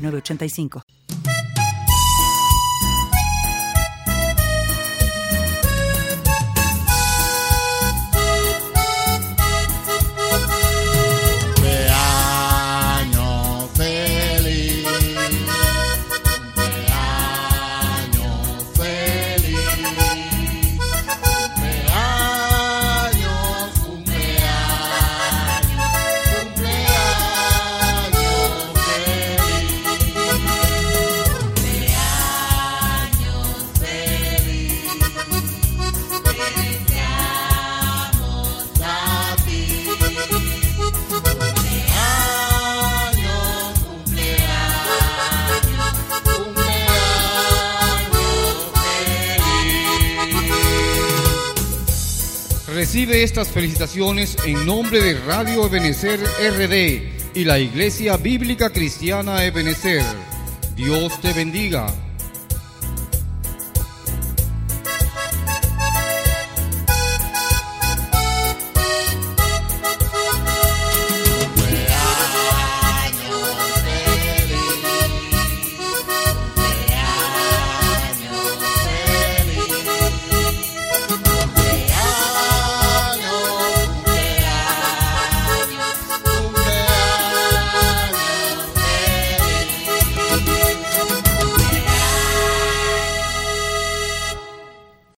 985. Recibe estas felicitaciones en nombre de Radio Ebenecer RD y la Iglesia Bíblica Cristiana Ebenecer. Dios te bendiga.